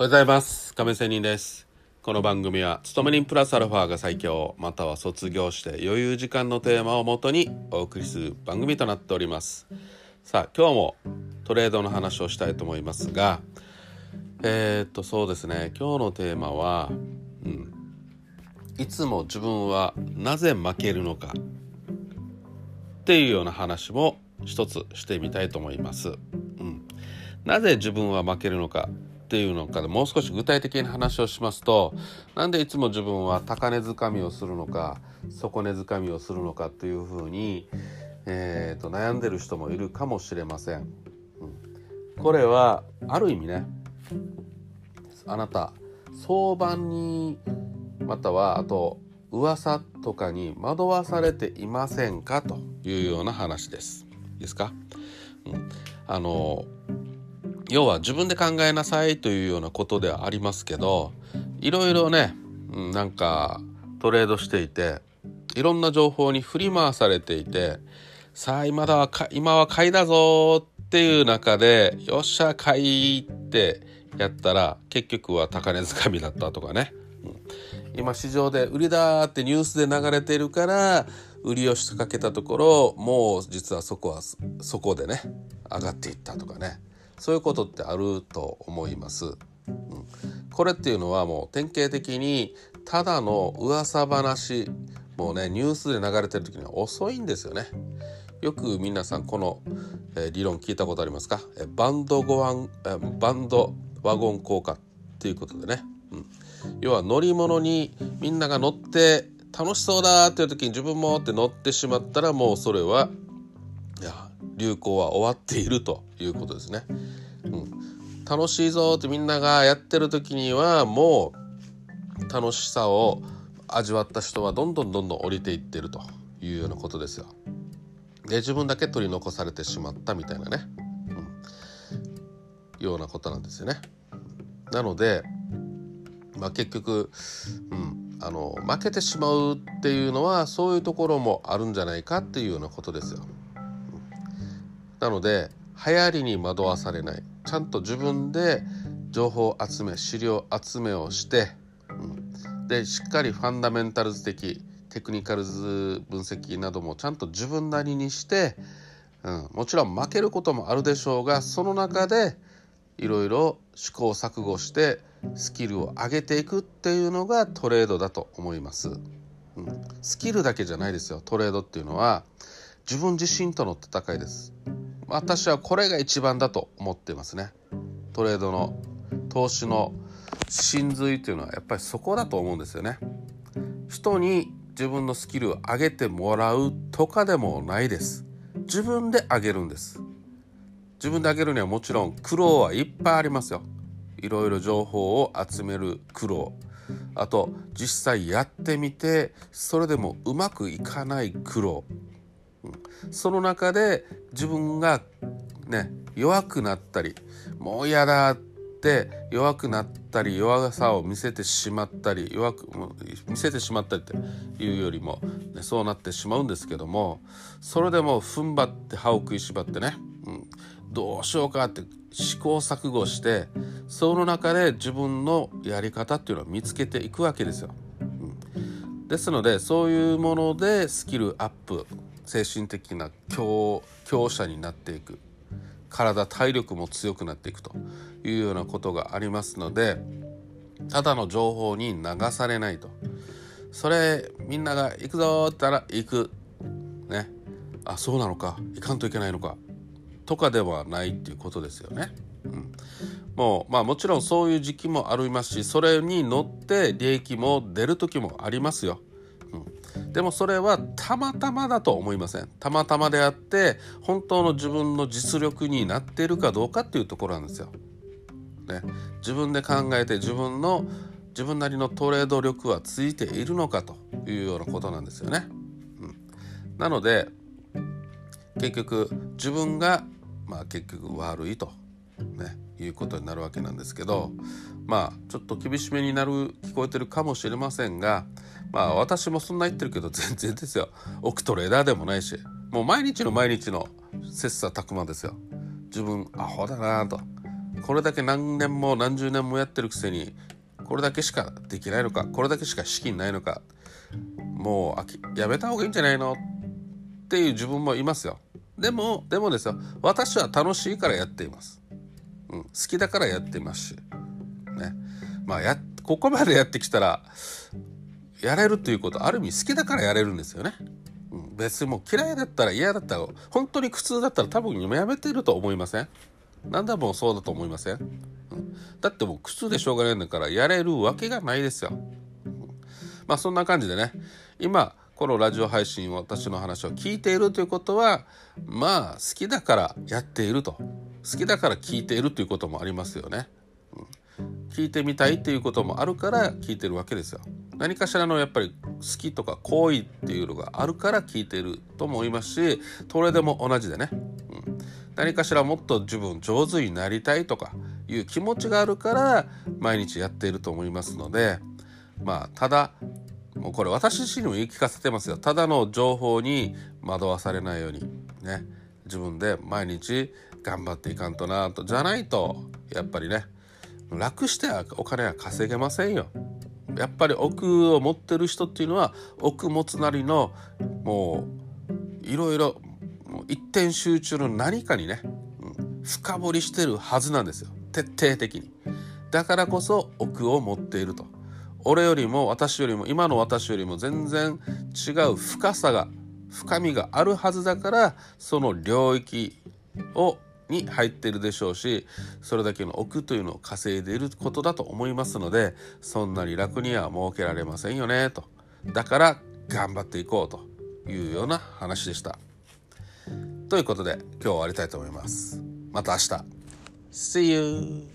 おはようございます。亀仙人です。この番組は勤め人プラスアルファが最強または卒業して余裕時間のテーマをもとにお送りする番組となっております。さあ今日もトレードの話をしたいと思いますがえー、っとそうですね。今日のテーマは、うん、いつも自分はなぜ負けるのか。っていうような話も一つしてみたいと思います。うん、なぜ自分は負けるのか。っていうのかでもう少し具体的な話をしますとなんでいつも自分は高値掴みをするのか底値掴みをするのかっていうふうに、えーと、悩んでる人もいるかもしれません。うん、これはある意味ねあなた相場にまたはあと噂とかに惑わされていませんか？というような話です。いいですか、うん、あの要は自分で考えなさいというようなことではありますけどいろいろね、うん、なんかトレードしていていろんな情報に振り回されていてさあ今だは今は買いだぞっていう中でよっしゃ買いってやったら結局は高値掴みだったとかね、うん、今市場で売りだってニュースで流れてるから売りをしかけたところもう実はそこはそこでね上がっていったとかね。そういうことってあると思います。うん、これっていうのはもう典型的にただの噂話もうねニュースで流れてる時には遅いんですよね。よく皆さんこの、えー、理論聞いたことありますか、えバンドゴワン、えバンドワゴン効果っていうことでね、うん、要は乗り物にみんなが乗って楽しそうだっていう時に自分もって乗ってしまったらもうそれはいや流行は終わっているということですね。うん、楽しいぞってみんながやってる時にはもう楽しさを味わった人はどんどんどんどん降りていってるというようなことですよ。で自分だけ取り残されてしまったみたいなね、うん、ようなことなんですよね。なので、まあ、結局、うん、あの負けてしまうっていうのはそういうところもあるんじゃないかっていうようなことですよ。なので流行りに惑わされない。ちゃんと自分で情報集め資料集めをして、うん、でしっかりファンダメンタルズ的テクニカルズ分析などもちゃんと自分なりにして、うん、もちろん負けることもあるでしょうがその中でいろいろ試行錯誤してスキルを上げていくっていうのがトレードだと思います。うん、スキルだけじゃないですよ。トレードっていうのは自分自身との戦いです。私はこれが一番だと思ってますね。トレードの投資の真髄というのはやっぱりそこだと思うんですよね。人に自分のスキルを上げてもらうとかでもないです。自分で上げるんです。自分で上げるにはもちろん苦労はいっぱいありますよ。いろいろ情報を集める苦労。あと実際やってみてそれでもうまくいかない苦労その中で自分がね弱くなったりもう嫌だって弱くなったり弱さを見せてしまったり弱く見せてしまったりっていうよりも、ね、そうなってしまうんですけどもそれでも踏ん張って歯を食いしばってね、うん、どうしようかって試行錯誤してその中で自分のやり方っていうのを見つけていくわけですよ。ですのでそういうものでスキルアップ精神的な強強者になっていく。体体力も強くなっていくと。いうようなことがありますのでただの情報に流されないと。それみんなが行くぞって言ったら行く。ね。あそうなのか。行かんといけないのか。とかではないっていうことですよね。うん、もうまあもちろんそういう時期もありますしそれに乗って利益も出る時もありますよ。でもそれはたまたまだと思いませんたまたまであって本当の自分の実力になっているかどうかっていうところなんですよ。ね、自分で考えて自分の自分なりのトレード力はついているのかというようなことなんですよね。うん、なので結局自分がまあ結局悪いと、ね、いうことになるわけなんですけどまあちょっと厳しめになる聞こえてるかもしれませんがまあ私もそんな言ってるけど 全然ですよ。億トレーダーでもないしもう毎日の毎日の切磋琢磨ですよ。自分アホだなと。これだけ何年も何十年もやってるくせにこれだけしかできないのかこれだけしか資金ないのかもうやめた方がいいんじゃないの？っていう自分もいますよ。でもでもですよ。私は楽しいからやっています、うん、好きだからやっていますし。まあやここまでやってきたらやれるということある意味好きだからやれるんですよね、別にもう嫌いだったら嫌だったら本当に苦痛だったら多分やめてると思いません？何だもそうだと思いません、だってもう苦痛でしょうがないんだからやれるわけがないですよ、まあそんな感じでね。今このラジオ配信私の話を聞いているということはまあ好きだからやっていると。好きだから聞いているということもありますよね、聞いてみたいっていうこともあるから聞いてるわけですよ。何かしらのやっぱり好きとか好意っていうのがあるから聞いてると思いますしそれでも同じでね、うん、何かしらもっと自分上手になりたいとかいう気持ちがあるから毎日やっていると思いますのでまあただもうこれ私自身にも言い聞かせてますよ。ただの情報に惑わされないようにね。自分で毎日頑張っていかんとなとじゃないとやっぱりね楽してお金は稼げませんよ。やっぱり奥を持ってる人っていうのは奥持つなりのもういろいろ一点集中の何かにね、深掘りしてるはずなんですよ。徹底的に。だからこそ奥を持っていると。俺よりも私よりも今の私よりも全然違う深さが深みがあるはずだからその領域をに入ってるでしょうしそれだけの億というのを稼いでいることだと思いますのでそんなに楽には設けられませんよねとだから頑張っていこうというような話でした。ということで今日は終わりたいと思います。また明日。See you!